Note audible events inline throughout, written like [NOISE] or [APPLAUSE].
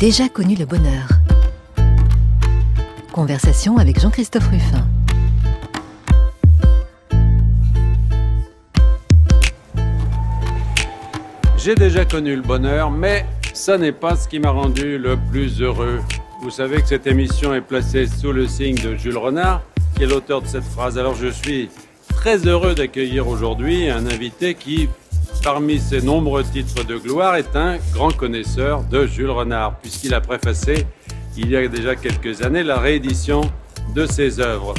Déjà connu le bonheur. Conversation avec Jean-Christophe Ruffin. J'ai déjà connu le bonheur, mais ça n'est pas ce qui m'a rendu le plus heureux. Vous savez que cette émission est placée sous le signe de Jules Renard, qui est l'auteur de cette phrase. Alors je suis très heureux d'accueillir aujourd'hui un invité qui, parmi ses nombreux titres de gloire, est un grand connaisseur de Jules Renard, puisqu'il a préfacé, il y a déjà quelques années, la réédition de ses œuvres.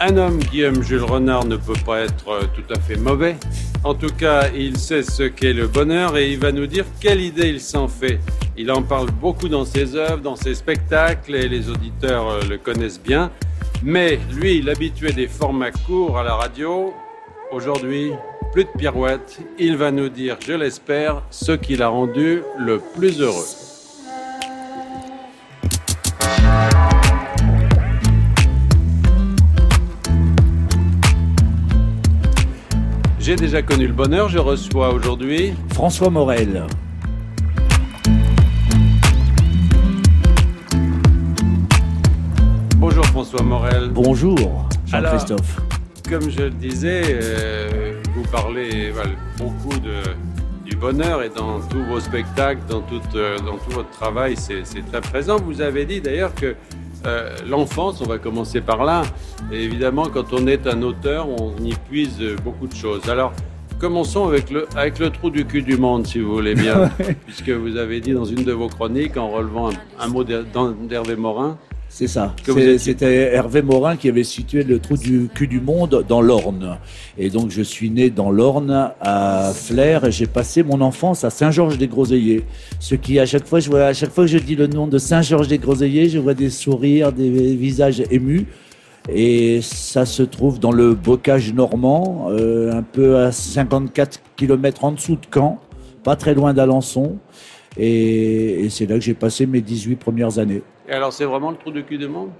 Un homme, Guillaume Jules Renard, ne peut pas être tout à fait mauvais. En tout cas, il sait ce qu'est le bonheur et il va nous dire quelle idée il s'en fait. Il en parle beaucoup dans ses œuvres, dans ses spectacles et les auditeurs euh, le connaissent bien. Mais lui, l'habitué des formats courts à la radio, aujourd'hui, plus de pirouettes, il va nous dire, je l'espère, ce qui l'a rendu le plus heureux. J'ai déjà connu le bonheur, je reçois aujourd'hui François Morel. Bonjour François Morel. Bonjour Jean-Christophe. Comme je le disais, euh, vous parlez voilà, beaucoup de, du bonheur et dans tous vos spectacles, dans tout, euh, dans tout votre travail, c'est très présent. Vous avez dit d'ailleurs que euh, l'enfance, on va commencer par là, et évidemment quand on est un auteur, on y puise beaucoup de choses. Alors, commençons avec le, avec le trou du cul du monde, si vous voulez bien, [LAUGHS] puisque vous avez dit dans une de vos chroniques, en relevant un, un mot d'Hervé Morin, c'est ça. C'était Hervé Morin qui avait situé le trou du cul du monde dans l'Orne. Et donc je suis né dans l'Orne, à Flers, et j'ai passé mon enfance à Saint-Georges-des-Groseilliers. Ce qui, à chaque fois, je vois, à chaque fois que je dis le nom de Saint-Georges-des-Groseilliers, je vois des sourires, des visages émus. Et ça se trouve dans le bocage normand, euh, un peu à 54 km en dessous de Caen, pas très loin d'Alençon. Et, et c'est là que j'ai passé mes 18 premières années. Et alors, c'est vraiment le trou du cul du monde?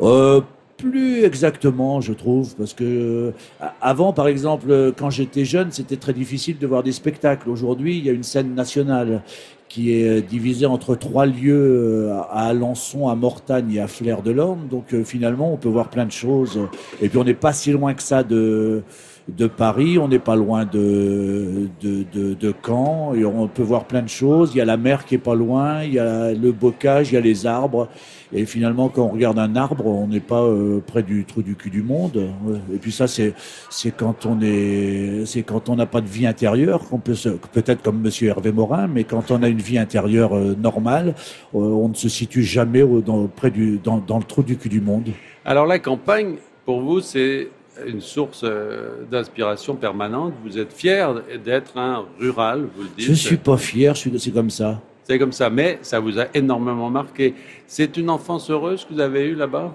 Euh, plus exactement, je trouve, parce que euh, avant, par exemple, quand j'étais jeune, c'était très difficile de voir des spectacles. Aujourd'hui, il y a une scène nationale qui est euh, divisée entre trois lieux à Alençon, à Mortagne et à Flers-de-Lorne. Donc finalement, on peut voir plein de choses. Et puis on n'est pas si loin que ça de de Paris, on n'est pas loin de, de, de, de, Caen, on peut voir plein de choses. Il y a la mer qui est pas loin, il y a le bocage, il y a les arbres. Et finalement, quand on regarde un arbre, on n'est pas euh, près du trou du cul du monde. Et puis ça, c'est c'est quand on est, c'est quand on n'a pas de vie intérieure qu'on peut peut-être comme Monsieur Hervé Morin, mais quand on a une vie intérieure euh, normale, euh, on ne se situe jamais près du dans, dans le trou du cul du monde. Alors la campagne, pour vous, c'est une source euh, d'inspiration permanente. Vous êtes fier d'être un rural, vous le dites. Je suis pas fier, c'est comme ça. C'est comme ça, mais ça vous a énormément marqué. C'est une enfance heureuse que vous avez eue là-bas?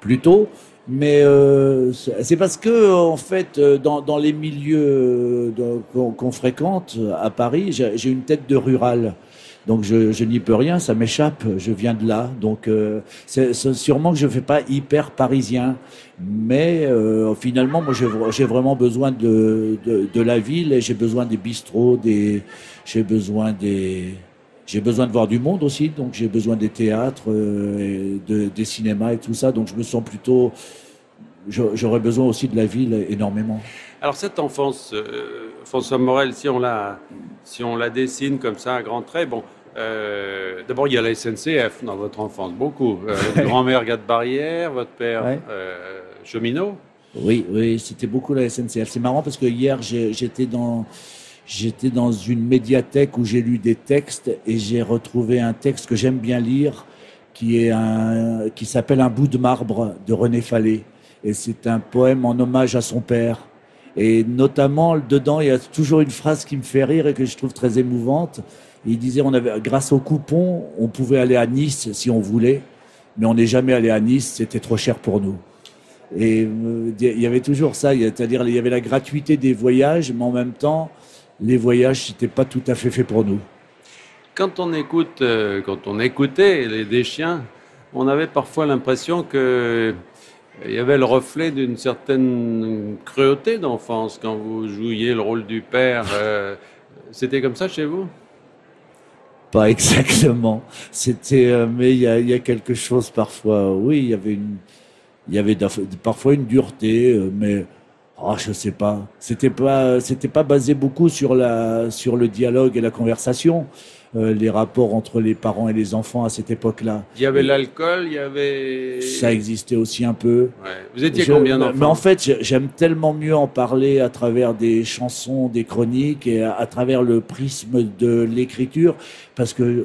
Plutôt, mais euh, c'est parce que en fait, euh, dans, dans les milieux qu'on fréquente à Paris, j'ai une tête de rural. Donc je, n'y peux rien, ça m'échappe, je viens de là. Donc euh, c'est sûrement que je ne fais pas hyper parisien, mais euh, finalement moi j'ai vraiment besoin de, de, la ville et j'ai besoin des bistrots, des j'ai besoin besoin de voir du monde aussi, donc j'ai besoin des théâtres, euh, des cinémas et tout ça. Donc je me sens plutôt j'aurais besoin aussi de la ville énormément. Alors cette enfance, François Morel, si on la, si on la dessine comme ça à grands traits, bon, euh, d'abord, il y a la SNCF dans votre enfance, beaucoup. Euh, [LAUGHS] votre grand-mère garde barrière, votre père euh, cheminot. Oui, oui, c'était beaucoup la SNCF. C'est marrant parce que hier, j'étais dans, j'étais dans une médiathèque où j'ai lu des textes et j'ai retrouvé un texte que j'aime bien lire, qui est un, qui s'appelle Un bout de marbre de René Fallet. Et c'est un poème en hommage à son père. Et notamment, dedans, il y a toujours une phrase qui me fait rire et que je trouve très émouvante. Il disait, on avait, grâce au coupon, on pouvait aller à Nice si on voulait, mais on n'est jamais allé à Nice, c'était trop cher pour nous. Et euh, il y avait toujours ça, c'est-à-dire il y avait la gratuité des voyages, mais en même temps, les voyages, n'étaient pas tout à fait fait pour nous. Quand on euh, écoutait les des chiens, on avait parfois l'impression que il y avait le reflet d'une certaine cruauté d'enfance quand vous jouiez le rôle du père. Euh, c'était comme ça chez vous? [LAUGHS] exactement. C'était, euh, mais il y a, y a quelque chose parfois. Oui, il y avait une, il y avait parfois une dureté, euh, mais ah, je sais pas. C'était pas, c'était pas basé beaucoup sur la, sur le dialogue et la conversation, euh, les rapports entre les parents et les enfants à cette époque-là. Il y avait l'alcool, il y avait. Ça existait aussi un peu. Ouais. Vous étiez Je- combien Mais en d'enfants fait, j'ai- j'aime tellement mieux en parler à travers des chansons, des chroniques et à, à travers le prisme de l'écriture, parce que euh,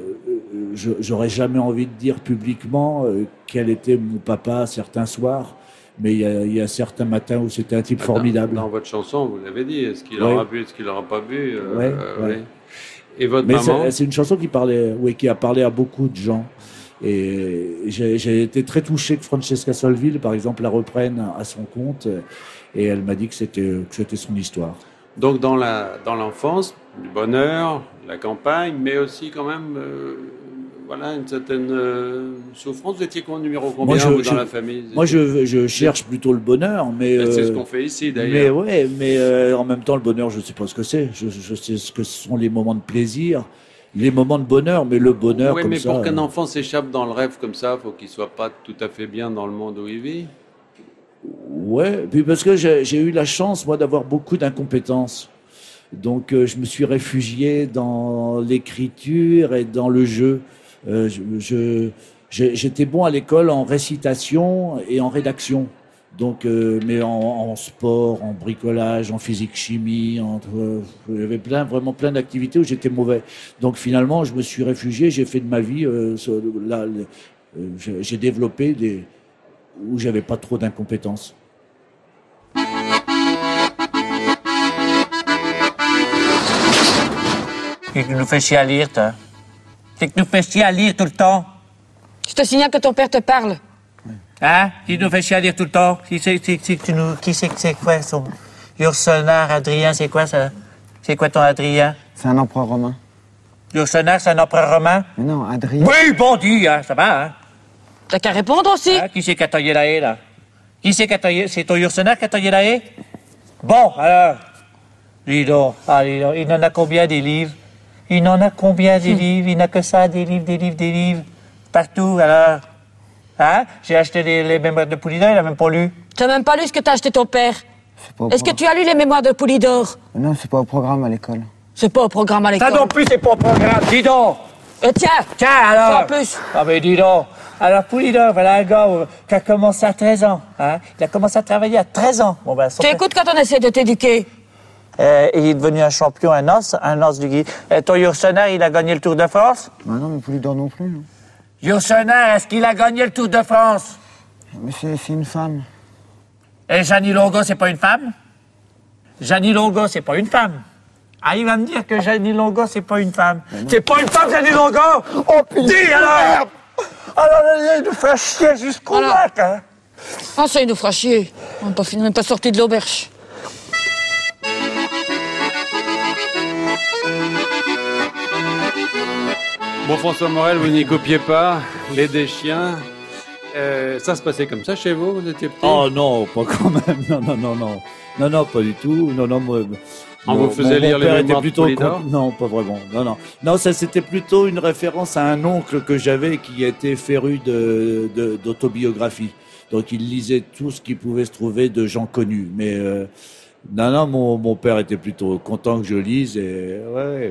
je- j'aurais jamais envie de dire publiquement euh, quel était mon papa certains soirs, mais il y a, il y a certains matins où c'était un type Dans- formidable. Dans, votre chanson, vous l'avez dit. Est-ce qu'il Ouais. aura bu, est-ce qu'il aura pas bu euh, Ouais, euh, ouais. Et votre Mais maman c'est une chanson qui parlait, oui, qui a parlé à beaucoup de gens. Et j'ai été très touché que Francesca Solville, par exemple, la reprenne à son compte. Et elle m'a dit que c'était son histoire. Donc dans la dans l'enfance, du bonheur, la campagne, mais aussi quand même, euh, voilà, une certaine euh, souffrance. Vous étiez numéro combien je- vous, dans je- la famille? Moi, je, je cherche plutôt le bonheur, mais C'est euh, ce qu'on fait ici mais d'ailleurs. ouais, mais euh, en même temps, le bonheur, je sais pas ce que c'est. Je, je sais ce que sont les moments de plaisir, les moments de bonheur, mais le bonheur Oui, mais ça. pour qu'un euh, enfant s'échappe dans le rêve comme ça, faut qu'il soit pas tout à fait bien dans le monde où il vit? Ouais, puis parce que j'ai j'ai eu la chance, moi, d'avoir beaucoup d'incompétences. Donc, euh, je me suis réfugié dans l'écriture et dans le jeu. Euh, J'étais bon à l'école en récitation et en rédaction. Donc, euh, mais en, sport, en bricolage, en physique-chimie, entre, euh, il y avait plein, vraiment plein d'activités où j'étais mauvais. Donc, finalement, je me suis réfugié. J'ai fait de ma vie, euh, j'ai développé des où j'avais pas trop d'incompétences. Tu nous fais chier à lire, toi. C'est que tu nous fais chier à lire tout le temps. Je te signale que ton père te parle. Hein? Tu nous fais chier à lire tout le temps? Qui c'est qui, qui, tu nous, qui c'est que c'est quoi son... Ursonar, Adrien, c'est quoi ça? C'est quoi ton Adrien? C'est un empereur romain. Ursonar, c'est un empereur romain? Mais non, Adrien. Oui, bon dit, hein, ça va, hein? T'as qu'à répondre aussi. Hein, Qui c'est qui a taillé la haie, là? Qui c'est qui a taillé? C'est ton Ursonar qui a taillé la haie? Bon, alors. Dis donc, ah, dis donc, il en a combien des livres? Il en a combien des livres? Il n'a que ça, des livres, des livres, des livres. Partout, alors. Hein? J'ai acheté les, les mémoires de Poulidor, il a même pas lu. T'as même pas lu ce que t'as acheté ton père. C'est pas au Est-ce que tu as lu les mémoires de Poulidor? Non, c'est pas au programme à l'école. C'est pas au programme à Ça l'école. non plus, c'est pas au programme. Dis donc! Euh, tiens, Tiens, ça alors! en plus. Ah, mais dis donc! Alors, Poulidor, voilà un gars euh, qui a commencé à 13 ans. Hein? Il a commencé à travailler à 13 ans. Bon, ben, Tu père- écoutes quand on essaie de t'éduquer? Euh, il est devenu un champion, un os, un os du Guy. Euh, ton Yourcenar, il a gagné le Tour de France? Bah non, mais Poulidor non plus. non. Yourcenar, est-ce qu'il a gagné le Tour de France? Mais c'est c'est une femme. Et Jeannie Longo, c'est pas une femme? Jeannie Longo, c'est pas une femme. Ah, il va me dire que Jeannie Longo, c'est pas une femme. C'est pas une femme, Jeannie Longo? Oh, putain! Dis alors! Alors, il nous fait chier jusqu'au Alors. lac, hein? Ah, ça, il nous fera chier. On n'est pas, fini- on n'est pas sorti de l'auberge. Bon, François Morel, vous n'y copiez pas. Les des chiens. Euh, ça se passait comme ça chez vous Vous étiez petit? Oh non, pas quand même. Non, non, non, non. Non, non, pas du tout. Non, non, moi. On mon- vous faisait mon lire les père était de plutôt Polydor? con- Non, pas vraiment. Non, non. Non, ça c'était plutôt une référence à un oncle que j'avais qui était féru de, de- d'autobiographie. Donc il lisait tout ce qui pouvait se trouver de gens connus. Mais euh, non, non, mon, mon père était plutôt content que je lise. Et ouais. euh,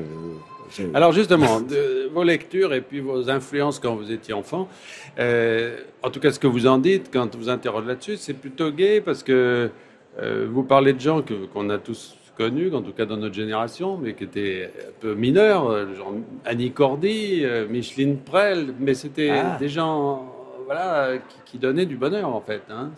Alors justement, de- vos lectures et puis vos influences quand vous étiez enfant, euh, en tout cas ce que vous en dites quand vous interrogez là-dessus, c'est plutôt gai parce que euh, vous parlez de gens que- qu'on a tous connus, en tout cas dans notre génération, mais qui étaient un peu mineurs, euh, genre Annie Cordy, euh, Micheline Prel, mais c'était Ah. des gens voilà, qui, qui donnaient du bonheur en fait. Hein.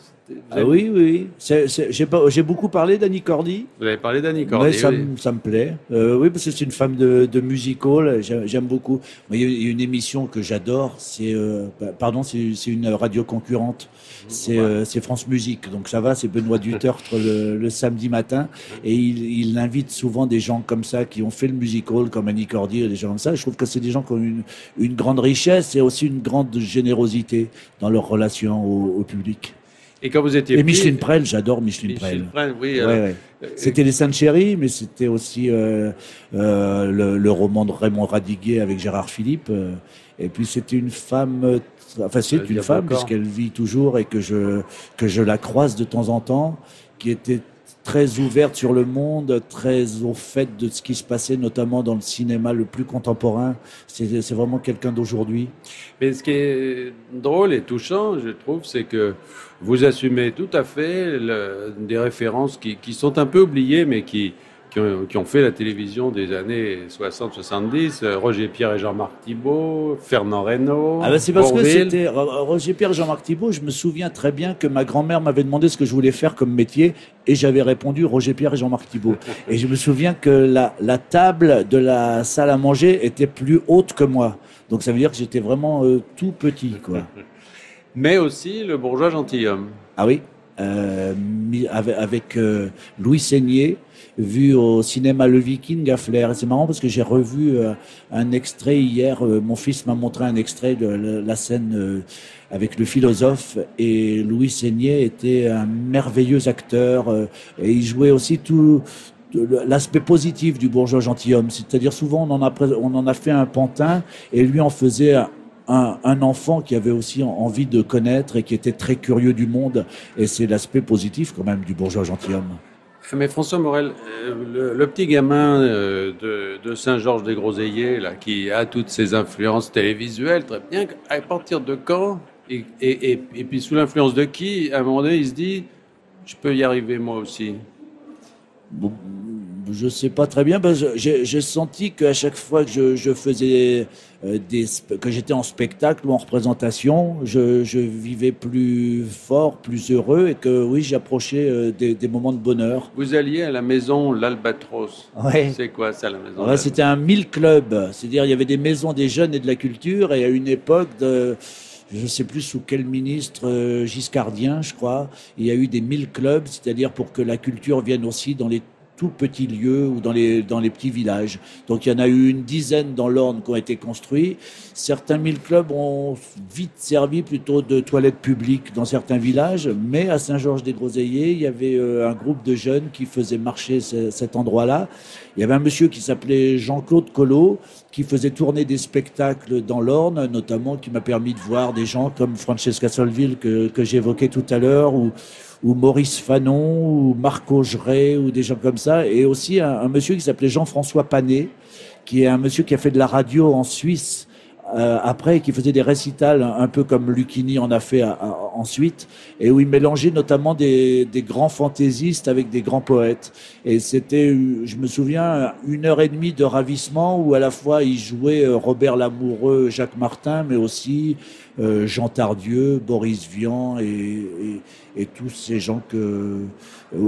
Ah oui, oui, j'ai, beaucoup parlé d'Annie Cordy. vous avez parlé d'Annie Ouais, Cordy. ça, oui. me- ça me plaît. Euh, oui, parce que c'est une femme de, de music hall. J'aime, beaucoup. Il y a- une émission que j'adore. C'est, euh, bah, pardon, c'est, c'est une radio concurrente. C'est, euh, c'est France Musique. Donc ça va. C'est Benoît Dutertre le, le samedi matin. Et il, il invite souvent des gens comme ça qui ont fait le music hall, comme Annie Cordy et des gens comme ça. Je trouve que c'est des gens qui ont une, une grande richesse et aussi une grande générosité dans leur relation au, au public. Et quand vous étiez Et Micheline Prel, j'adore Micheline Prel. Micheline Prel, oui. Ouais, alors, ouais. euh, C'était Les Saintes Chéries, mais c'était aussi euh, euh, le, le roman de Raymond Radiguet avec Gérard Philippe. et puis c'était une femme, enfin c'est une femme puisqu'elle vit toujours et que je que je la croise de temps en temps, qui était très ouverte sur le monde, très au fait de ce qui se passait, notamment dans le cinéma le plus contemporain. C'est vraiment quelqu'un d'aujourd'hui. Mais ce qui est drôle et touchant, je trouve, c'est que vous assumez tout à fait des références qui, qui sont un peu oubliées, mais qui, qui, ont, qui ont fait la télévision des années 60-70. euh, Roger Pierre et Jean-Marc Thibault, Fernand Reynaud. Ah bah c'est parce que c'était Ro- Roger Pierre et Jean-Marc Thibault. Je me souviens très bien que ma grand-mère m'avait demandé ce que je voulais faire comme métier et j'avais répondu Roger Pierre et Jean-Marc Thibault. [LAUGHS] Et je me souviens que la, la table de la salle à manger était plus haute que moi. Donc ça veut dire que j'étais vraiment euh, tout petit, quoi. [LAUGHS] Mais aussi le bourgeois gentilhomme. Ah oui, avec, avec, euh, Louis Seigné, vu au cinéma Le Viking à. Et c'est marrant parce que j'ai revu euh, un extrait hier. euh, mon fils m'a montré un extrait de la, scène euh, avec le philosophe et Louis Seigné était un merveilleux acteur euh, et il jouait aussi tout l'aspect positif du bourgeois gentilhomme. C'est-à-dire souvent on en a on en a fait un pantin et lui en faisait un, enfant qui avait aussi en- envie de connaître et qui était très curieux du monde. Et c'est l'aspect positif quand même du bourgeois gentilhomme. Mais François Morel, euh, le, le petit gamin euh, de, de Saint-Georges-des-Groseilliers, là, qui a toutes ces influences télévisuelles, très bien, à partir de quand et, et, et, et puis sous l'influence de qui, à un moment donné, il se dit, je peux y arriver moi aussi. Je sais pas très bien, parce que j'ai senti qu'à chaque fois que je, je faisais euh, des, que j'étais en spectacle ou en représentation, je, je vivais plus fort, plus heureux et que oui, j'approchais euh, des, des moments de bonheur. Vous alliez à la maison L'Albatros. Ouais. C'est quoi ça, la maison c'était un mille club, c'est-à-dire il y avait des maisons des jeunes et de la culture, et à une époque de, je ne sais plus sous quel ministre euh, giscardien, je crois, il y a eu des mille clubs, c'est-à-dire pour que la culture vienne aussi dans les tout petits lieux ou dans les, dans les petits villages. Donc il y en a eu une dizaine dans l'Orne qui ont été construits. Certains mille clubs ont vite servi plutôt de toilettes publiques dans certains villages, mais à Saint-Georges-des-Groseilliers, il y avait euh, un groupe de jeunes qui faisait marcher ce- cet endroit-là. Il y avait un monsieur qui s'appelait Jean-Claude Collot, qui faisait tourner des spectacles dans l'Orne, notamment qui m'a permis de voir des gens comme Francesca Solville que, que j'évoquais tout à l'heure, ou, ou Maurice Fanon, ou Marc Augeret, ou des gens comme ça, et aussi un, un monsieur qui s'appelait Jean-François Panet, qui est un monsieur qui a fait de la radio en Suisse euh, après, qui faisait des récitals un, peu comme Lucchini en a fait à- à- ensuite, et où il mélangeait notamment des, des grands fantaisistes avec des grands poètes. Et c'était, euh, je me souviens, une heure et demie de ravissement où à la fois il jouait euh, Robert Lamoureux, Jacques Martin, mais aussi euh, Jean Tardieu, Boris Vian et, et tous ces gens que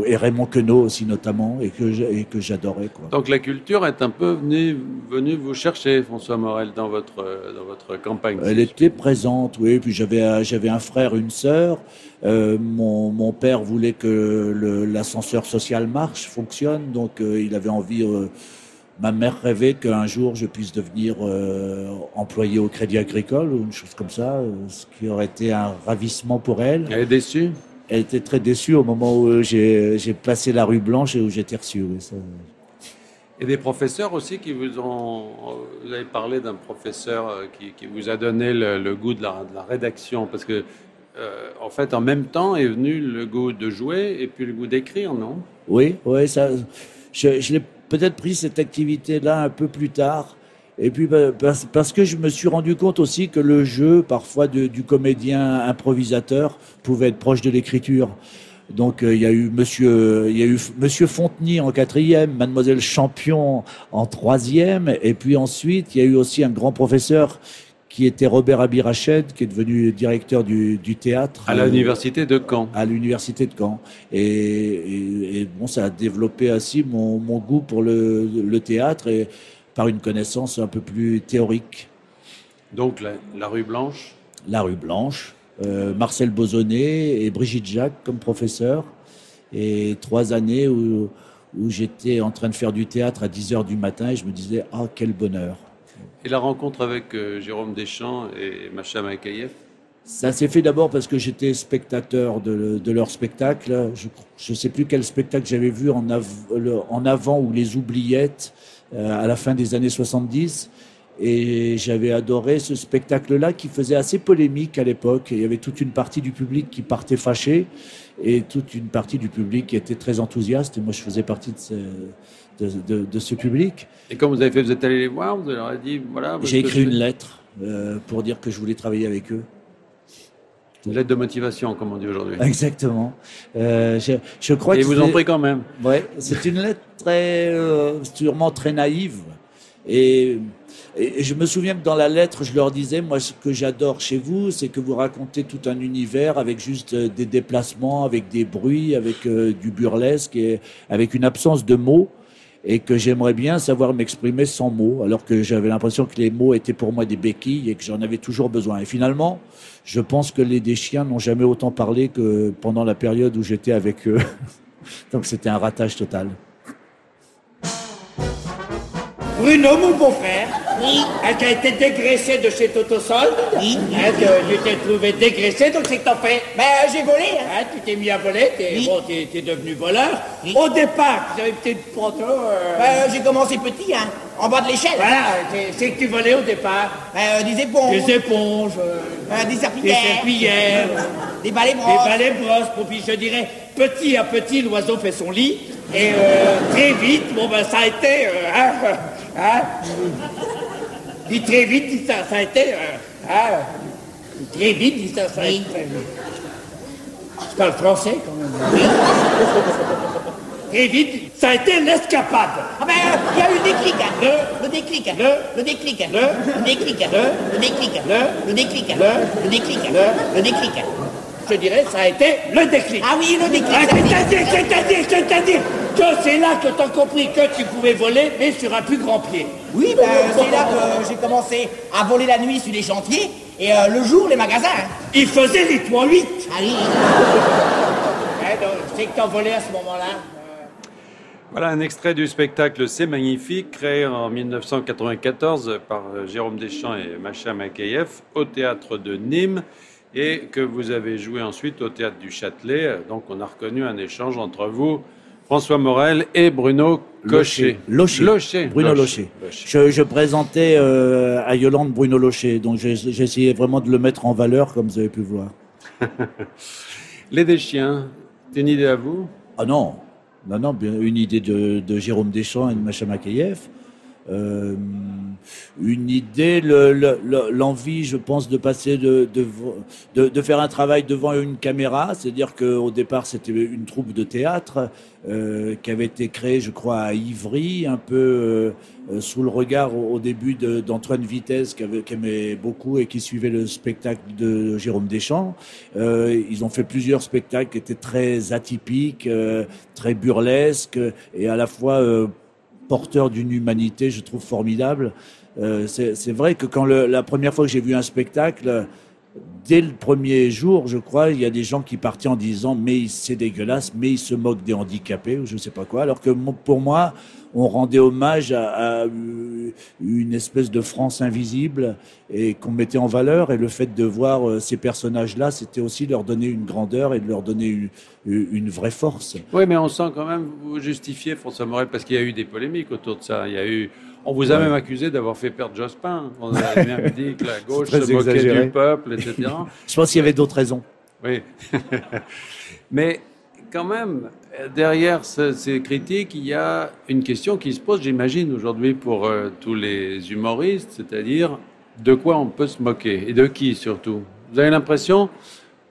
et Raymond Queneau aussi notamment et que j'a- et que j'adorais quoi. Donc la culture est un peu venue, venue vous chercher, François Morel, dans votre, euh, dans votre campagne. Elle était présente, oui. Puis j'avais un- j'avais un frère, une sœur. Euh, mon, mon père voulait que le- l'ascenseur social marche, fonctionne, donc euh, il avait envie. euh, ma mère rêvait qu'un jour je puisse devenir euh, employé au Crédit Agricole ou une chose comme ça, euh, ce qui aurait été un ravissement pour elle. Elle est déçue? Elle était très déçue au moment où j'ai j'ai passé la rue Blanche et où j'étais reçu. oui, ça. Et des professeurs aussi qui vous ont. Vous avez parlé d'un professeur euh, qui, qui vous a donné le, le goût de la, de la rédaction, parce que, euh, en fait, en même temps est venu le goût de jouer et puis le goût d'écrire, non? Oui, oui, ça. Je, je l'ai peut-être pris cette activité-là un peu plus tard. Et puis parce, parce que je me suis rendu compte aussi que le jeu, parfois de- du comédien improvisateur, pouvait être proche de l'écriture. Donc euh, il y a eu Monsieur, il y a eu Monsieur Fontenay en quatrième, Mademoiselle Champion en troisième, et puis ensuite il y a eu aussi un grand professeur qui était Robert Abirached, qui est devenu directeur du, du théâtre À euh, l'université de Caen. à l'université de Caen. Et, et- et bon, ça a développé ainsi mon, mon goût pour le, le théâtre et par une connaissance un peu plus théorique. Donc la, la rue Blanche. La rue Blanche, euh, Marcel Bozonnet et Brigitte Jacques comme professeur. Et trois années où, où j'étais en train de faire du théâtre à 10 heures du matin et je me disais, ah, quel bonheur. Et la rencontre avec euh, Jérôme Deschamps et Macha Makayev? Ça s'est fait d'abord parce que j'étais spectateur de, de leur spectacle. Je ne sais plus quel spectacle j'avais vu en, av- en avant ou les oubliettes à la fin des années 70. Et j'avais adoré ce spectacle-là qui faisait assez polémique à l'époque. Il y avait toute une partie du public qui partait fâché et toute une partie du public qui était très enthousiaste. Et moi, je faisais partie de ce, de, de- de ce public. Et quand vous avez fait, vous êtes allé les voir, vous leur avez dit, voilà. J'ai écrit une lettre euh, pour dire que je voulais travailler avec eux. Une lettre de motivation, comme on dit aujourd'hui. Exactement. Euh, je, je crois Et que ils vous ont c'est- pris quand même. Ouais, c'est une lettre très, euh, sûrement très naïve. Et, et je me souviens que dans la lettre, je leur disais, moi, ce que j'adore chez vous, c'est que vous racontez tout un univers avec juste euh, des déplacements, avec des bruits, avec euh, du burlesque et avec une absence de mots. Et que j'aimerais bien savoir m'exprimer sans mots, alors que j'avais l'impression que les mots étaient pour moi des béquilles et que j'en avais toujours besoin. Et finalement, je pense que les des chiens n'ont jamais autant parlé que pendant la période où j'étais avec eux. [LAUGHS] Donc c'était un ratage total. Bruno, mon beau-frère, oui. qui a été dégraissé de chez Totosol, oui. hein, tu t'es trouvé dégraissé, donc c'est que t'en fais. Ben, j'ai volé. Hein. tu t'es mis à voler, t'es bon, t'es devenu voleur. Au départ, tu avais peut-être photo. Euh... Ben, j'ai commencé petit, hein, en bas de l'échelle. Voilà, c'est, que tu volais au départ. Ben, des éponges, Des éponges, euh, euh, des des serpillères, serpillères, [LAUGHS] des balais des brosses. balais brosses. Puis je dirais, petit à petit, l'oiseau fait son lit. Et euh, très vite, bon ben ça a été... Euh, hein, hein, Dis très vite, ça, ça a été... Hein, très vite, dis ça, ça a été... Je parle français quand même. Très vite, ça a été l'escapade. Ah ben, il y a eu le déclic, hein. Le- le déclic, le- le déclic, le- le déclic, le- le déclic, le- le déclic, le- le déclic, le- le déclic. Je dirais, ça a été le déclic. Ah oui, le déclic. Ah, dit. c'est-à-dire, c'est-à-dire, c'est-à-dire que c'est là que t'as compris que tu pouvais voler, mais sur un plus grand pied. Oui, ben, c'est là que j'ai commencé à voler la nuit sur les chantiers et euh, le jour, les magasins. hein. Il faisait les 3-8. Ah oui. Hein, [LAUGHS] donc, c'est que t'en volais à ce moment-là. Voilà un extrait du spectacle C'est magnifique, créé en 1994 par euh, Jérôme Deschamps et Macha Makayev au théâtre de Nîmes et que vous avez joué ensuite au théâtre du Châtelet. Donc on a reconnu un échange entre vous, François Morel et Bruno Cochet. Locher. Locher. Bruno Locher. Je, je présentais euh, à Yolande Bruno Locher, donc essayé vraiment de le mettre en valeur, comme vous avez pu voir. [LAUGHS] Les Deschiens, c'est une idée à vous? Ah non, non, non, une idée de, de Jérôme Deschamps et de Macha Makayev. Euh, une idée, le- le- le- l'envie, je pense, de passer de, de, de, faire un travail devant une caméra. C'est-à-dire qu'au départ, c'était une troupe de théâtre euh, qui avait été créée, je crois, à Ivry, un peu euh, sous le regard au, début d'Antoine Vitesse, qui, avait- aimait beaucoup et qui suivait le spectacle de Jérôme Deschamps. Ils ont fait plusieurs spectacles qui étaient très atypiques, très burlesques et à la fois porteurs d'une humanité, je trouve formidable. Euh, c'est vrai que quand la première fois que j'ai vu un spectacle, dès le premier jour, je crois, il y a des gens qui partaient en disant mais c'est dégueulasse, mais ils se moquent des handicapés ou je sais pas quoi. Alors que pour moi, on rendait hommage à, à une espèce de France invisible et qu'on mettait en valeur. Et le fait de voir euh, ces personnages-là, c'était aussi leur donner une grandeur et de leur donner une, une vraie force. Oui, mais on sent quand même vous justifier François Morel parce qu'il y a eu des polémiques autour de ça. Il y a eu, on vous a Ouais. même accusé d'avoir fait perdre Jospin. On a même dit que la gauche se moquait exagéré. du peuple, etc. [LAUGHS] Je pense qu'il y avait d'autres raisons. Oui. [LAUGHS] Mais quand même, derrière ce- ces critiques, il y a une question qui se pose, j'imagine, aujourd'hui pour euh, tous les humoristes, c'est-à-dire de quoi on peut se moquer et de qui surtout. Vous avez l'impression,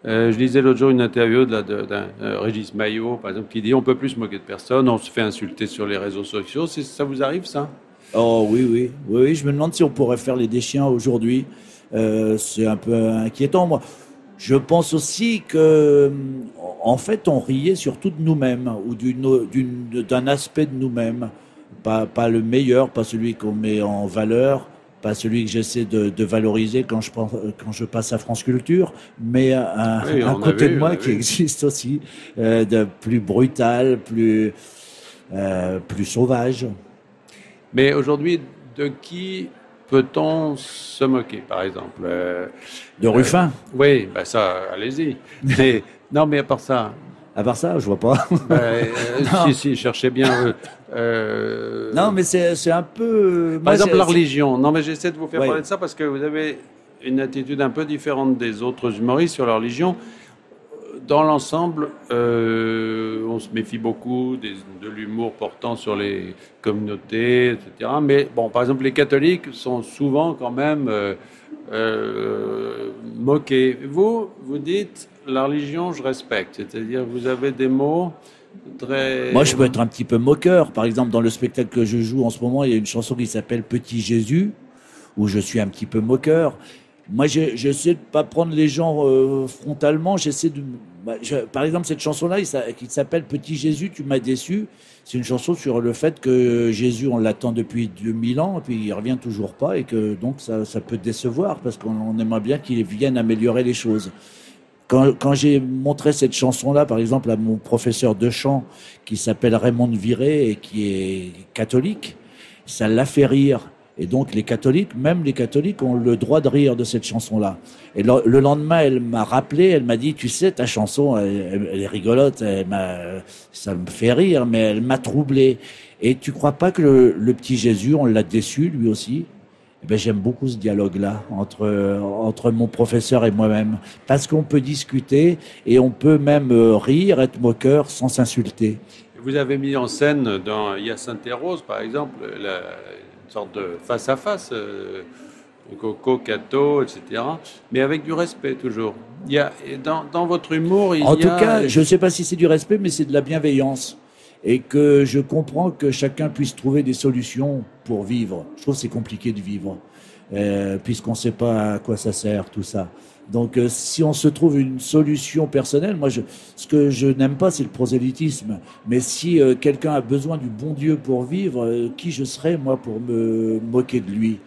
euh, je lisais l'autre jour une interview la- de- d'un euh, Régis Maillot, par exemple, qui dit on peut plus se moquer de personne, on se fait insulter sur les réseaux sociaux. Ça vous arrive ça? Oh oui, oui, oui, oui. Je me demande si on pourrait faire les déchiens aujourd'hui. C'est un peu inquiétant. Moi, je pense aussi que, en fait, on riait surtout de nous-mêmes ou d'un aspect de nous-mêmes. Pas, pas le meilleur, pas celui qu'on met en valeur, pas celui que j'essaie de, de valoriser quand je, pense- quand je passe à France Culture, mais un, Oui, côté de moi qui existe aussi, euh, de plus brutal, plus, euh, plus sauvage. Mais aujourd'hui, de qui peut-on se moquer, par exemple euh, De Ruffin Oui, bah ça, allez-y. Mais non, mais à part ça, À part ça, je vois pas. [LAUGHS] bah, euh, [LAUGHS] si, si, cherchez bien. euh, euh, non, mais c'est un peu. Par moi, exemple, la religion. Non, mais j'essaie de vous faire Ouais. parler de ça parce que vous avez une attitude un peu différente des autres humoristes sur la religion. Dans l'ensemble, euh, on se méfie beaucoup des- de l'humour portant sur les communautés, etc. Mais bon, par exemple, les catholiques sont souvent quand même euh, moqués. Vous, vous dites la religion, je respecte. C'est-à-dire, vous avez des mots très. Moi, je peux être un petit peu moqueur. Par exemple, dans le spectacle que je joue en ce moment, il y a une chanson qui s'appelle Petit Jésus, où je suis un petit peu moqueur. Moi, j'essaie de pas prendre les gens euh, frontalement. J'essaie de. bah, par exemple, cette chanson-là, qui s'appelle Petit Jésus, tu m'as déçu. C'est une chanson sur le fait que Jésus, on l'attend depuis 2000 ans, et puis il revient toujours pas, et que donc ça, ça peut décevoir, parce qu'on on aimerait bien qu'il vienne améliorer les choses. Quand, quand j'ai montré cette chanson-là, par exemple, à mon professeur de chant, qui s'appelle Raymond Viré et qui est catholique, ça l'a fait rire. Et donc les catholiques, même les catholiques, ont le droit de rire de cette chanson-là. Et le, le lendemain, elle m'a rappelé, elle m'a dit, tu sais, ta chanson, elle, est rigolote, ça me fait rire, mais elle m'a troublé. Et tu crois pas que le, petit Jésus, on l'a déçu lui aussi? Eh ben, j'aime beaucoup ce dialogue-là entre, entre mon professeur et moi-même. Parce qu'on peut discuter et on peut même euh, rire, être moqueur sans s'insulter. Vous avez mis en scène dans Hyacinthe et Rose, par exemple, la- de face-à-face, euh, Coco, Cato, etc., mais avec du respect toujours. Il y a, dans, dans votre humour, il En y tout cas, je ne sais pas si c'est du respect, mais c'est de la bienveillance. Et que je comprends que chacun puisse trouver des solutions pour vivre. Je trouve que c'est compliqué de vivre, euh, puisqu'on ne sait pas à quoi ça sert, tout ça. Donc, euh, si on se trouve une solution personnelle, moi, ce que je n'aime pas, c'est le prosélytisme. Mais si euh, quelqu'un a besoin du bon Dieu pour vivre, qui je serais, moi, pour me moquer de lui?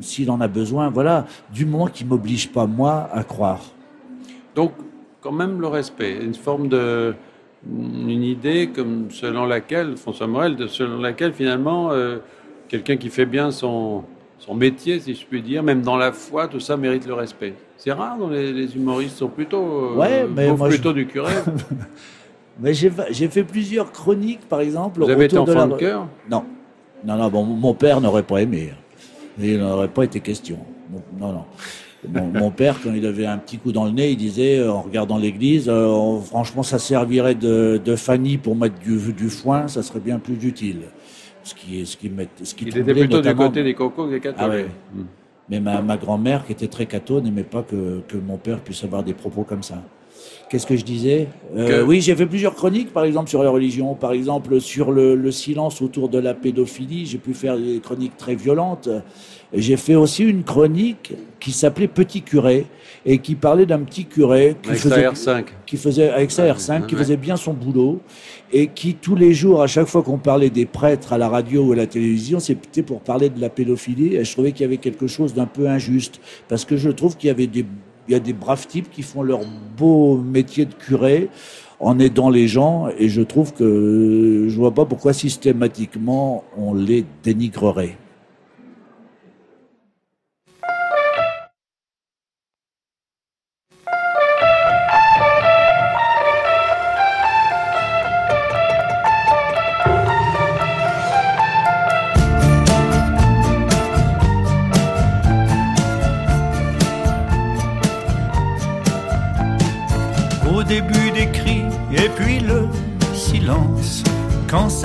S'il en a besoin, voilà, du moment qu'il m'oblige pas, moi, à croire. Donc, quand même le respect, une forme de... une idée comme selon laquelle, François Morel, selon laquelle finalement, quelqu'un qui fait bien son, son métier, si je puis dire, même dans la foi, tout ça mérite le respect. C'est rare, les, les humoristes sont plutôt, euh, mais je- plutôt du curé. [LAUGHS] Mais j'ai fa- j'ai fait plusieurs chroniques, par exemple. Vous avez été enfant la- de cœur? Non. Non, non, bon, mon père n'aurait pas aimé. Il n'aurait pas été question. Non, non. Mon, [LAUGHS] mon père, quand il avait un petit coup dans le nez, il disait, euh, en regardant l'église, euh, franchement, ça servirait de, de Fanny pour mettre du, du foin, ça serait bien plus utile. Ce qui, ce qui, met- ce qui Il était plutôt du côté des cocos que des cathos. Ah ouais. Mais ma, ma grand-mère, qui était très catho, n'aimait pas que, que mon père puisse avoir des propos comme ça. Qu'est-ce que je disais Euh, Que- Oui, j'ai fait plusieurs chroniques, par exemple, sur la religion, par exemple, sur le, le silence autour de la pédophilie. J'ai pu faire des chroniques très violentes. J'ai fait aussi une chronique qui s'appelait Petit curé et qui parlait d'un petit curé qui Avec faisait, sa R5. qui faisait avec sa R5, qui faisait bien son boulot et qui tous les jours, à chaque fois qu'on parlait des prêtres à la radio ou à la télévision, c'était pour parler de la pédophilie. Et je trouvais qu'il y avait quelque chose d'un peu injuste parce que je trouve qu'il y avait des il y a des braves types qui font leur beau métier de curé en aidant les gens et je trouve que je vois pas pourquoi systématiquement on les dénigrerait.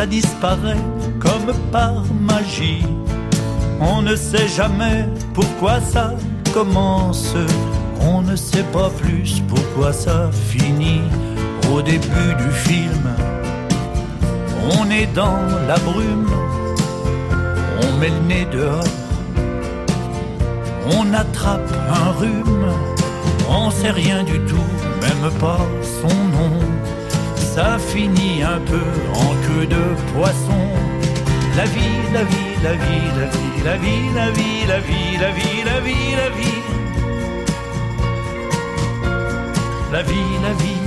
Disparaît comme par magie. On ne sait jamais pourquoi ça commence, on ne sait pas plus pourquoi ça finit. Au début du film, on est dans la brume, on met le nez dehors, on attrape un rhume. On sait rien du tout, même pas son nom. Ça finit un peu en queue de poisson. La vie, la vie, la vie, la vie, la vie, la vie, la vie, la vie, la vie, la vie. La vie, la vie.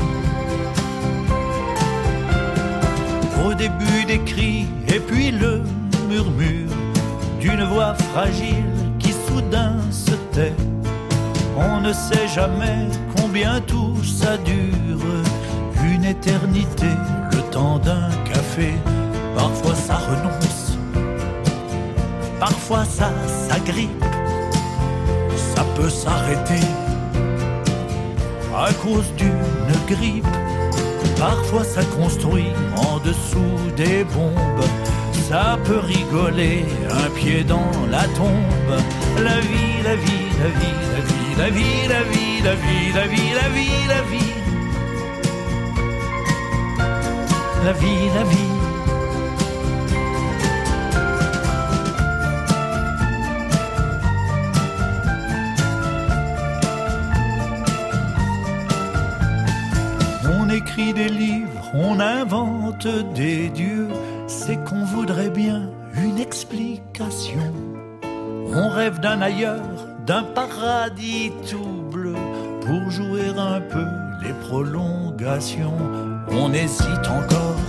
Au début des cris et puis le murmure d'une voix fragile soudain se tait. On ne sait jamais combien tout ça dure. Éternité, le temps d'un café. Parfois ça renonce, parfois ça s'agrippe. Ça peut s'arrêter à cause d'une grippe. Parfois ça construit en dessous des bombes. Ça peut rigoler, un pied dans la tombe. La vie, la vie, la vie, la vie, la vie, la vie, la vie, la vie, la vie, la vie. La vie, la vie. On écrit des livres, on invente des dieux, c'est qu'on voudrait bien une explication. On rêve d'un ailleurs, d'un paradis tout bleu, pour jouer un peu les prolongations. On hésite encore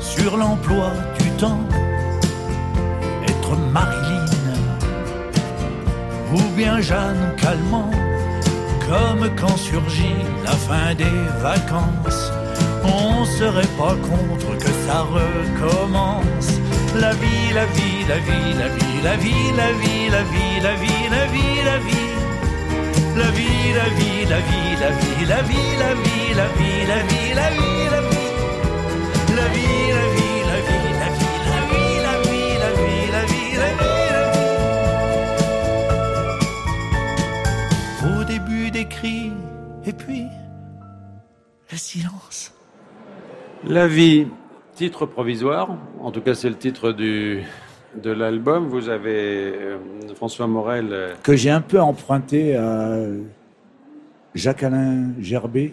sur l'emploi du temps, être Marilyn ou bien Jeanne Calment comme quand surgit la fin des vacances. On serait pas contre que ça recommence. La vie, la vie, la vie, la vie, la vie, la vie, la vie, la vie, la vie, la vie. La vie, la vie, la vie, la vie, la vie, la vie, la vie, la vie, la vie, la vie. La vie, la vie, la vie, la vie, la vie, la vie, la vie, la vie, la vie, la vie. Au début des cris, et puis le silence. La vie, titre provisoire, en tout cas c'est le titre du, de l'album. Vous avez euh, François Morel. euh, que j'ai un peu emprunté à Jacques-Alain Gerbet,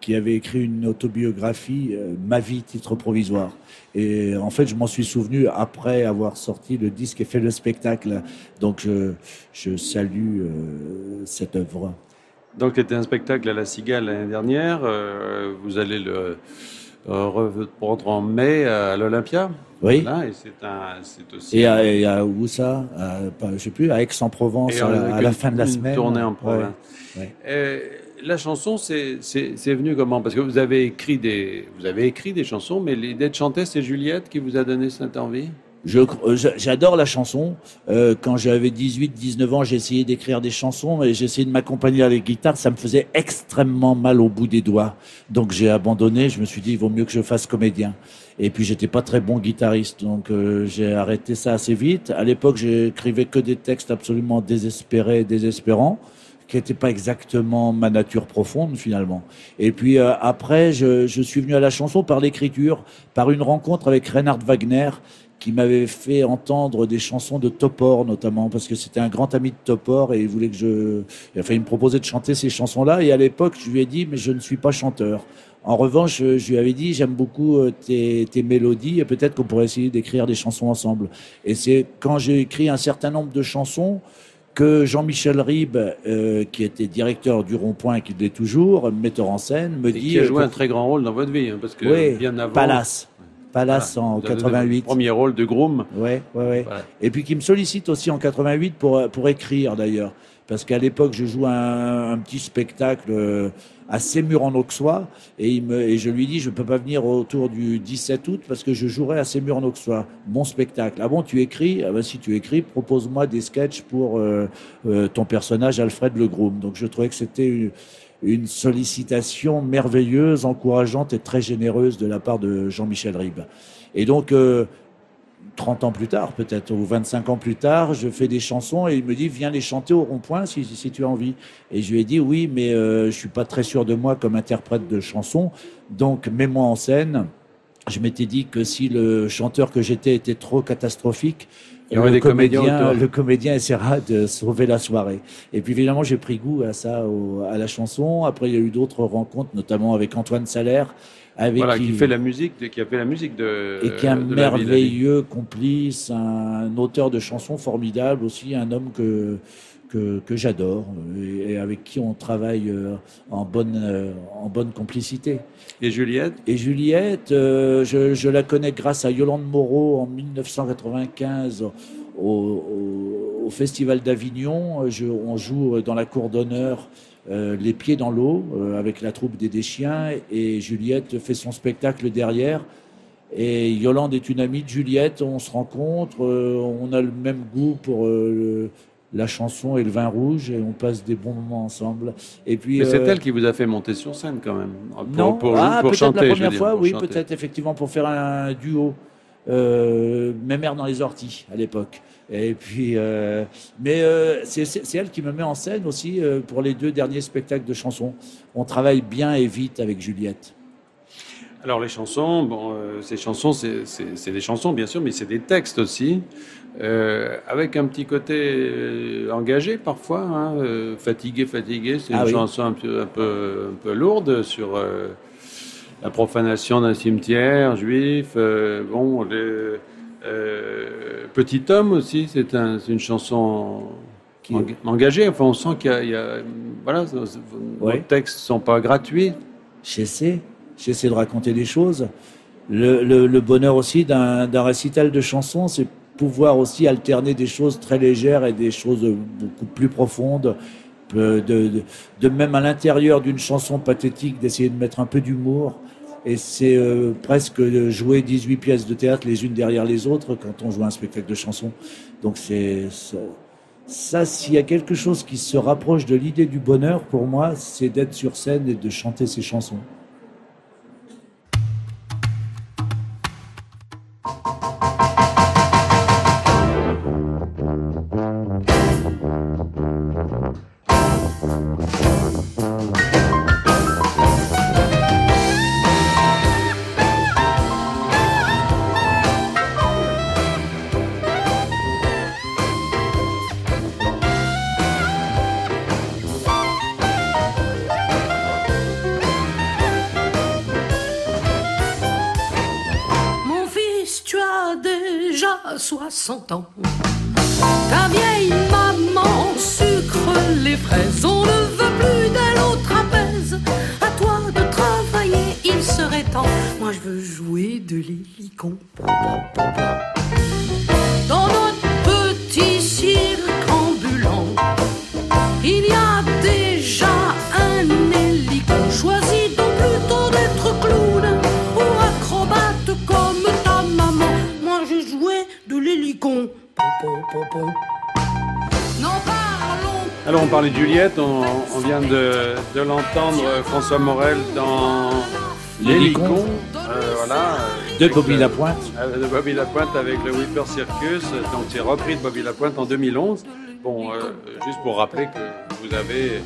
qui avait écrit une autobiographie, euh, Ma vie, titre provisoire. Et en fait, je m'en suis souvenu après avoir sorti le disque et fait le spectacle. Donc, je, je salue euh, cette œuvre. Donc c'était un spectacle à la Cigale l'année dernière. vous allez le reprendre en mai à l'Olympia. Oui. Voilà, et c'est aussi. Et à, et à où ça? À, Je sais plus, à Aix-en-Provence, à, la fin de la semaine. Tournée en province. ouais. Euh, la chanson, c'est venu comment? Parce que vous avez écrit des, vous avez écrit des chansons, mais l'idée de chanter, c'est Juliette qui vous a donné cette envie? Euh, J'adore la chanson. Euh, quand j'avais 18-19 ans, j'ai essayé d'écrire des chansons et essayé de m'accompagner à la guitare. Ça me faisait extrêmement mal au bout des doigts. Donc j'ai abandonné. Je me suis dit, il vaut mieux que je fasse comédien. Et puis j'étais pas très bon guitariste, donc euh, j'ai arrêté ça assez vite. À l'époque, j'écrivais que des textes absolument désespérés, désespérants qui n'étaient pas exactement ma nature profonde finalement. Et puis euh, après, je, je suis venu à la chanson par l'écriture, par une rencontre avec Reinhard Wagner, qui m'avait fait entendre des chansons de Topor notamment, parce que c'était un grand ami de Topor et il voulait que je... Enfin, il me proposait de chanter ces chansons-là, et à l'époque, je lui ai dit, mais je ne suis pas chanteur. En revanche, je, lui avais dit, j'aime beaucoup euh, tes, tes mélodies, et peut-être qu'on pourrait essayer d'écrire des chansons ensemble. Et c'est quand j'ai écrit un certain nombre de chansons que Jean-Michel Ribes, euh, qui était directeur du Rond-Point, qui l'est toujours, metteur en scène, me Et dit... qui a euh, joué un très grand rôle dans votre vie, hein, parce que oui, bien avant. Palace. Palace Voilà, en vous avez donné 88. votre Premier rôle de Groom. Ouais, ouais, ouais. Voilà. Et puis qui me sollicite aussi en 88 pour, euh, pour écrire d'ailleurs. Parce qu'à l'époque, je joue un, un petit spectacle euh, à Sémur en Auxois et, il me, et je lui dis je peux pas venir autour du 17 août parce que je jouerai à Sémur en Auxois, mon spectacle. Ah bon, tu écris? Ah ben, Si tu écris, propose-moi des sketchs pour euh, euh, ton personnage Alfred Le Groom. Donc je trouvais que c'était une, une sollicitation merveilleuse, encourageante et très généreuse de la part de Jean-Michel Ribes. Et donc, euh, 30 ans plus tard, peut-être, ou 25 ans plus tard, je fais des chansons et il me dit Viens les chanter au rond-point si, tu as envie. Et je lui ai dit Oui, mais euh, je suis pas très sûr de moi comme interprète de chansons, donc mets-moi en scène. Je m'étais dit que si le chanteur que j'étais était trop catastrophique, Il y aurait le des comédien, autour. le comédien essaiera de sauver la soirée. Et puis évidemment, j'ai pris goût à ça, au- à la chanson. Après, il y a eu d'autres rencontres, notamment avec Antoine Salaire, avec Voilà, qui fait la musique, qui a fait la musique de. et qui est un merveilleux complice, un auteur de chansons formidable aussi, un homme que que, que j'adore et, et avec qui on travaille euh, en bonne euh, en bonne complicité. Et Juliette? Et Juliette, euh, je, je la connais grâce à Yolande Moreau en 1995 au, au- au Festival d'Avignon, on joue dans la cour d'honneur euh, les pieds dans l'eau euh, avec la troupe des Deschiens et Juliette fait son spectacle derrière. Et Yolande est une amie de Juliette, on se rencontre, euh, on a le même goût pour le- la chanson et le vin rouge et on passe des bons moments ensemble. Et puis Mais c'est euh, elle qui vous a fait monter sur scène quand même. Pour, non, pour, ah, pour chanter. la première fois, oui, chanter. peut-être effectivement pour faire un duo. Euh, mes mères dans les orties à l'époque. Et puis, euh, mais euh, c'est c'est- elle qui me met en scène aussi pour les deux derniers spectacles de chansons. On travaille bien et vite avec Juliette. Alors les chansons, bon, euh, ces chansons, c'est- des chansons bien sûr, mais c'est des textes aussi, euh, avec un petit côté euh, engagé parfois, hein, euh, fatigué, fatigué. C'est Ah une oui. chanson un peu, un peu, un peu lourde sur la profanation d'un cimetière juif. bon, le Petit homme aussi, c'est un, c'est une chanson Qui- eng- engagée. Enfin, on sent qu'il y y a- voilà, vos Ouais. textes sont pas gratuits. J'essaie, de raconter des choses. Le, bonheur aussi d'un récital de chansons, c'est pouvoir aussi alterner des choses très légères et des choses beaucoup plus profondes. De, même à l'intérieur d'une chanson pathétique, d'essayer de mettre un peu d'humour. Et c'est euh, presque jouer 18 pièces de théâtre les unes derrière les autres quand on joue un spectacle de chansons. Donc c'est ça, s'il y a quelque chose qui se rapproche de l'idée du bonheur, pour moi, c'est d'être sur scène et de chanter ses chansons. Mon Alors on parlait de Juliette, on, on vient de, de l'entendre euh, François Morel dans L'Hélicon. L'Hélicon. Euh, voilà. euh, De Bobby Lapointe. euh, De Bobby Lapointe avec le Whipper Circus. Donc c'est repris de Bobby Lapointe en 2011. Bon, euh, juste pour rappeler que vous avez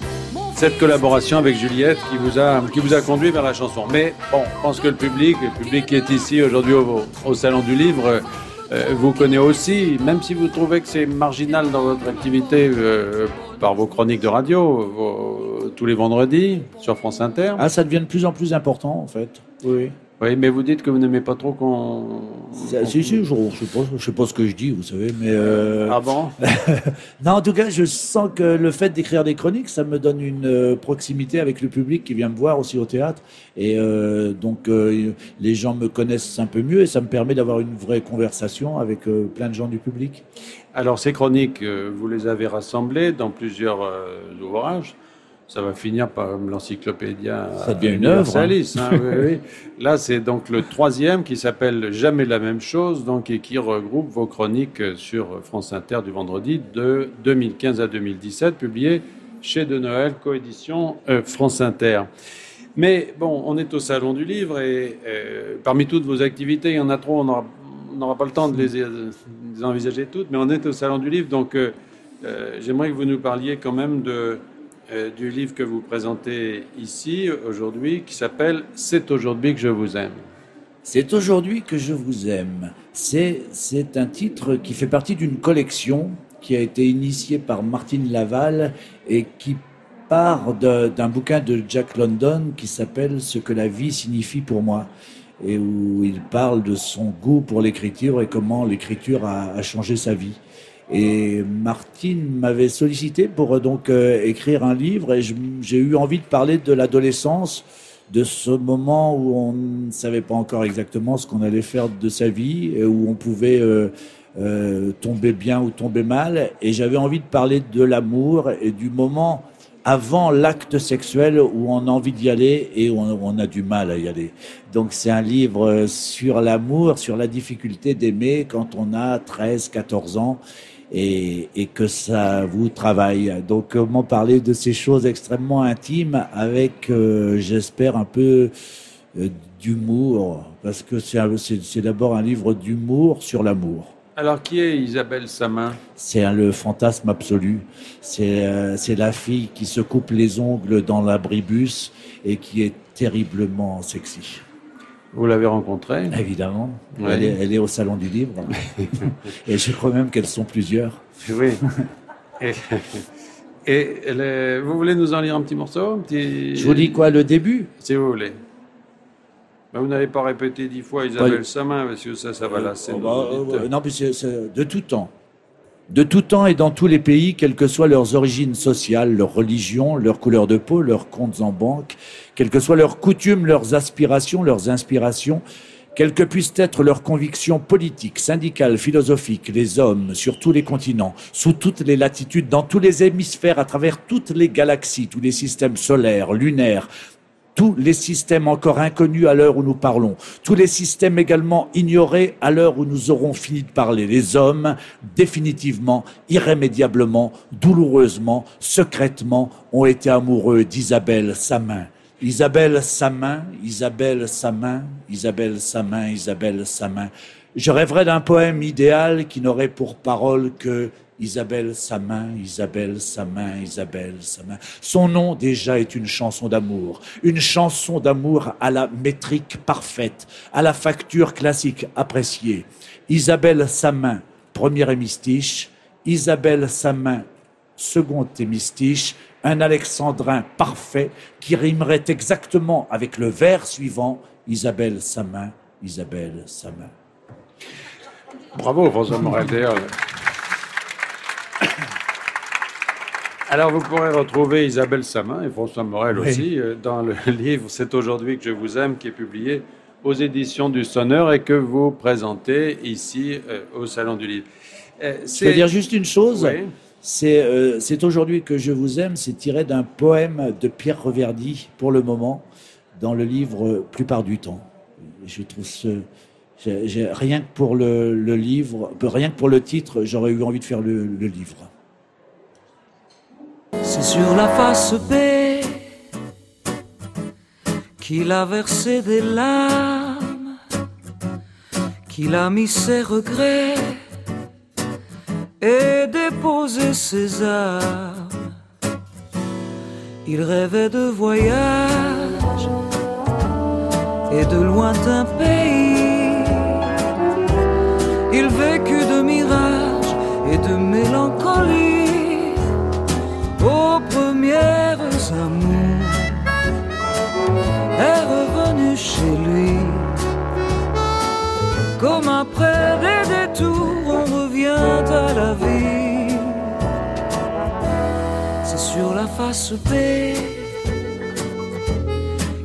cette collaboration avec Juliette qui vous a qui vous a conduit vers la chanson. Mais bon, je pense que le public, le public qui est ici aujourd'hui au, au salon du livre, vous connaît aussi, même si vous trouvez que c'est marginal dans votre activité par vos chroniques de radio, vos- tous les vendredis sur France Inter. Ah, ça devient de plus en plus important, en fait. Oui. Oui, mais vous dites que vous n'aimez pas trop qu'on. Si, si, je, je sais pas, ce que je dis, vous savez, mais. euh, Ah bon? [LAUGHS] Non, en tout cas, je sens que le fait d'écrire des chroniques, ça me donne une euh, proximité avec le public qui vient me voir aussi au théâtre. Et euh, donc, euh, les gens me connaissent un peu mieux et ça me permet d'avoir une vraie conversation avec plein de gens du public. Alors, ces chroniques, vous les avez rassemblées dans plusieurs ouvrages. Ça va finir par l'encyclopédia Ça devient une œuvre, hein. hein, oui, oui. [LAUGHS] Là, c'est donc le troisième qui s'appelle Jamais la même chose, donc, et qui regroupe vos chroniques euh, sur France Inter du vendredi de 2015 à 2017, publiées chez De Noël, coédition euh, France Inter. Mais bon, on est au Salon du Livre et euh, parmi toutes vos activités, il y en a trop, on n'aura pas le temps de les, envisager toutes, mais on est au Salon du Livre, donc euh, euh, j'aimerais que vous nous parliez quand même de, euh, du livre que vous présentez ici aujourd'hui, qui s'appelle C'est aujourd'hui que je vous aime. C'est aujourd'hui que je vous aime. C'est, un titre qui fait partie d'une collection qui a été initiée par Martine Laval et qui part d'un bouquin de Jack London qui s'appelle Ce que la vie signifie pour moi et où il parle de son goût pour l'écriture et comment l'écriture a changé sa vie. Et Martine m'avait sollicité pour euh, donc euh, écrire un livre et j'ai eu envie de parler de l'adolescence, de ce moment où on ne savait pas encore exactement ce qu'on allait faire de sa vie, et où on pouvait euh, tomber bien ou tomber mal. Et j'avais envie de parler de l'amour et du moment avant l'acte sexuel où on a envie d'y aller et on a du mal à y aller. Donc c'est un livre sur l'amour, sur la difficulté d'aimer quand on a 13, 14 ans et, et que ça vous travaille. Donc comment parler de ces choses extrêmement intimes avec, euh, j'espère, un peu euh, d'humour, parce que c'est d'abord un livre d'humour sur l'amour. Alors, qui est Isabelle Samin? C'est le fantasme absolu. C'est euh, c'est la fille qui se coupe les ongles dans l'abribus et qui est terriblement sexy. Vous l'avez rencontrée Évidemment. Oui. Elle, est, elle est au salon du livre. [LAUGHS] et je crois même qu'elles sont plusieurs. Oui. Et, et elle est- vous voulez nous en lire un petit morceau un petit... Je vous dis quoi, le début? Si vous voulez. Ben, vous n'allez pas répéter dix fois Isabelle. Samin, parce que ça, ça va lasser Oh, bah, euh, non, mais c'est de tout temps. De tout temps et dans tous les pays, quelles que soient leurs origines sociales, leur religion, leur couleur de peau, leurs comptes en banque, quelles que soient leurs coutumes, leurs aspirations, leurs inspirations, quelles que puissent être leurs convictions politiques, syndicales, philosophiques, les hommes sur tous les continents, sous toutes les latitudes, dans tous les hémisphères, à travers toutes les galaxies, tous les systèmes solaires, lunaires, tous les systèmes encore inconnus à l'heure où nous parlons, tous les systèmes également ignorés à l'heure où nous aurons fini de parler. Les hommes, définitivement, irrémédiablement, douloureusement, secrètement, ont été amoureux d'Isabelle Samin. Isabelle Samin, Isabelle Samin, Isabelle Samin, Isabelle Samin. Je rêverais d'un poème idéal qui n'aurait pour parole que Isabelle Samin, Isabelle Samin, Isabelle Samin. Son nom déjà est une chanson d'amour, une chanson d'amour à la métrique parfaite, à la facture classique appréciée. Isabelle Samin, premier hémistiche, Isabelle Samin, second hémistiche, un alexandrin parfait qui rimerait exactement avec le vers suivant, Isabelle Samin, Isabelle Samin. Bravo, François Morel, d'ailleurs. Alors, vous pourrez retrouver Isabelle Samin et François Morel Oui. aussi euh, dans le [LAUGHS] livre C'est aujourd'hui que je vous aime, qui est publié aux éditions du Sonneur et que vous présentez ici euh, au Salon du Livre. Euh, Je peux dire juste une chose. Oui. C'est euh, c'est aujourd'hui que je vous aime. C'est tiré d'un poème de Pierre Reverdy pour le moment dans le livre Plupart du temps. Je trouve ce rien que pour le, le livre, rien que pour le titre, j'aurais eu envie de faire le, le livre. C'est sur la face B qu'il a versé des larmes, qu'il a mis ses regrets et déposé ses armes. Il rêvait de voyage et de lointains pays. Il vécut de mirages et de mélancolie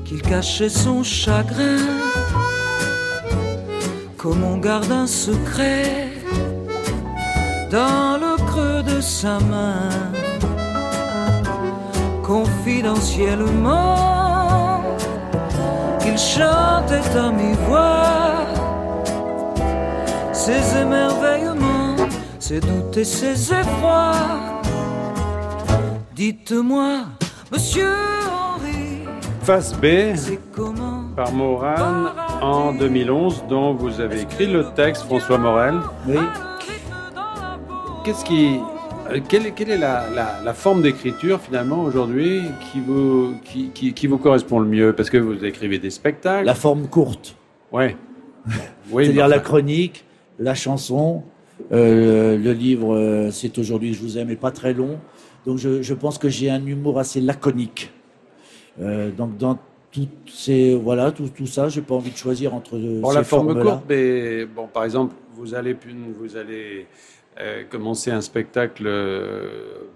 qu'il cachait son chagrin. Comme on garde un secret dans le creux de sa main confidentiellement. Il chantait à mi-voix ses émerveillements, ses doutes et ses effrois. Dites-moi, monsieur Henri, Face B par Moran en 2011, dont vous avez écrit le texte, François Morel. Oui. Qu'est-ce qui, euh, quelle, est- quelle est la, la- la forme d'écriture finalement aujourd'hui qui vous, qui, qui- qui vous correspond le mieux? Parce que vous écrivez des spectacles. La forme courte. Ouais. [LAUGHS] Oui, C'est-à-dire la chronique, la chanson, euh, le livre euh, C'est aujourd'hui je vous aime et pas très long. Donc je, je pense que j'ai un humour assez laconique. Euh, donc dans toutes ces voilà tout, tout ça, j'ai pas envie de choisir entre euh, Pour ces la forme courte, mais bon, par exemple, vous allez, vous allez euh, commencer un spectacle euh,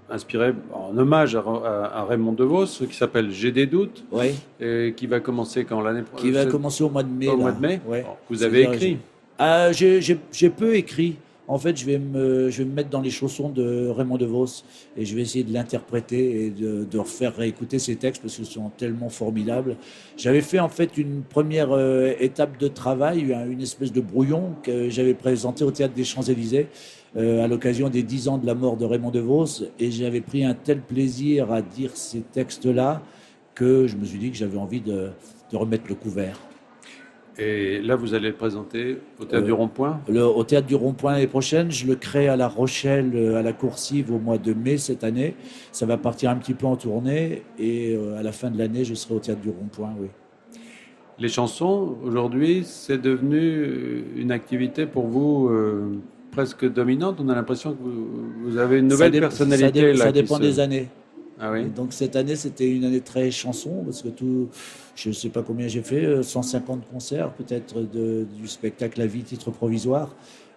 inspiré en hommage à, à- à Raymond DeVos qui s'appelle J'ai des doutes, Oui. et qui va commencer quand l'année Qui prochaine va commencer au mois de mai. Au là. mois de mai? Ouais. Bon, Vous avez écrit? Ah, j'ai peu écrit. En fait, je vais, me, mettre dans les chaussons de Raymond DeVos et je vais essayer de l'interpréter et de, de refaire réécouter ses textes parce qu'ils sont tellement formidables. J'avais fait en fait une première euh, étape de travail, une espèce de brouillon que j'avais présenté au Théâtre des Champs-Élysées euh, à l'occasion des dix ans de la mort de Raymond DeVos et j'avais pris un tel plaisir à dire ces textes-là que je me suis dit que j'avais envie de remettre le couvert. Et là, vous allez le présenter au Théâtre du Euh, Rond-Point au Théâtre du Rond-Point l'année prochaine. Je le crée à La Rochelle, euh, à la Coursive, au mois de mai cette année. Ça va partir un petit peu en tournée. Et euh, à la fin de l'année, je serai au Théâtre du Rond-Point, oui. Les chansons, aujourd'hui, c'est devenu une activité pour vous euh, presque dominante. On a l'impression que vous, vous avez une nouvelle personnalité. Ça, là, ça dépend se- des années. Ah oui donc cette année, c'était une année très chanson, parce que tout, je ne sais pas combien j'ai fait, euh, 150 concerts peut-être du spectacle La vie, titre provisoire.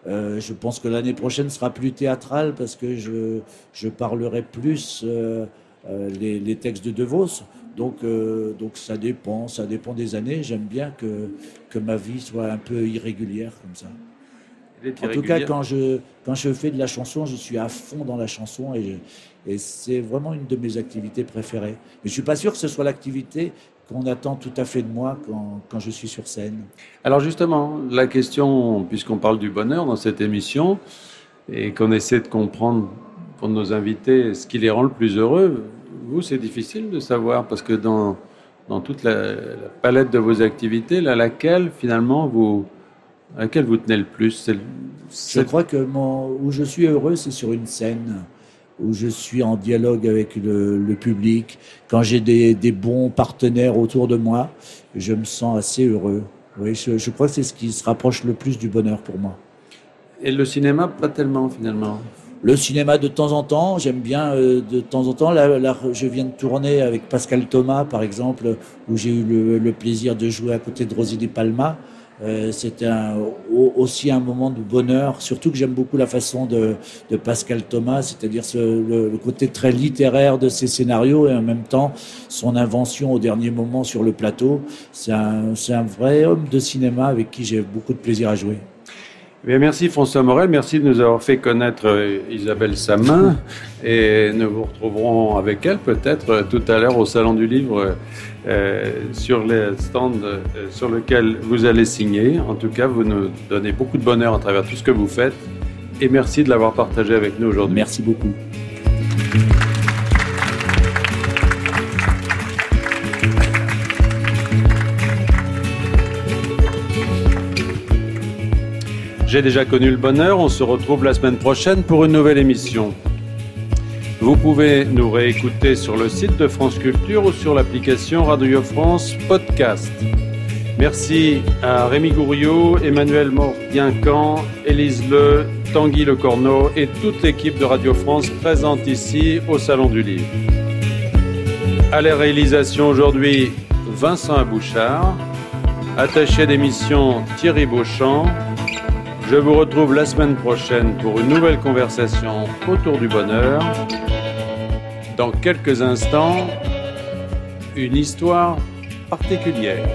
Euh, je pense que l'année prochaine sera plus théâtrale parce que je, je parlerai plus euh, euh, les, les textes de De Vos. Donc, euh, donc ça dépend, ça dépend des années. J'aime bien que, que ma vie soit un peu irrégulière comme ça. En tout cas, quand je, quand je fais de la chanson, je suis à fond dans la chanson et, je- et c'est vraiment une de mes activités préférées. Mais je suis pas sûr que ce soit l'activité qu'on attend tout à fait de moi quand, quand je suis sur scène. Alors justement, la question, puisqu'on parle du bonheur dans cette émission, et qu'on essaie de comprendre pour nos invités ce qui les rend le plus heureux, vous, c'est difficile de savoir, parce que dans, dans toute la, la palette de vos activités, là, laquelle finalement vous, à laquelle vous tenez le plus? Le- Je crois que mon, où je suis heureux, c'est sur une scène où je suis en dialogue avec le, le public. Quand j'ai des, des bons partenaires autour de moi, je me sens assez heureux. Oui, je, je crois que c'est ce qui se rapproche le plus du bonheur pour moi. Et le cinéma, pas tellement finalement. Le cinéma de temps en temps, j'aime bien euh, de temps en temps. Là, là, je viens de tourner avec Pascal Thomas, par exemple, où j'ai eu le, le plaisir de jouer à côté de Rosie Di Palma. Euh, C'était aussi un moment de bonheur, surtout que j'aime beaucoup la façon de, de Pascal Thomas, c'est-à-dire ce- le, le côté très littéraire de ses scénarios et en même temps son invention au dernier moment sur le plateau. C'est un, c'est un vrai homme de cinéma avec qui j'ai beaucoup de plaisir à jouer. Eh Bien, merci François Morel, merci de nous avoir fait connaître euh, Isabelle Samin et nous vous retrouverons avec elle peut-être euh, tout à l'heure au Salon du Livre euh, sur les stands sur lequel vous allez signer. En tout cas, vous nous donnez beaucoup de bonheur à travers tout ce que vous faites et merci de l'avoir partagé avec nous aujourd'hui. Merci beaucoup. J'ai déjà connu le bonheur, on se retrouve la semaine prochaine pour une nouvelle émission. Vous pouvez nous réécouter sur le site de France Culture ou sur l'application Radio France Podcast. Merci à Rémi Gouriot, Emmanuel Morguincan, Élise Le, Tanguy Le Corneau et toute l'équipe de Radio France présente ici au Salon du Livre. À la réalisation aujourd'hui, Vincent Abouchard, attaché d'émission Thierry Beauchamp. Je vous retrouve la semaine prochaine pour une nouvelle conversation autour du bonheur. Dans quelques instants, une histoire particulière.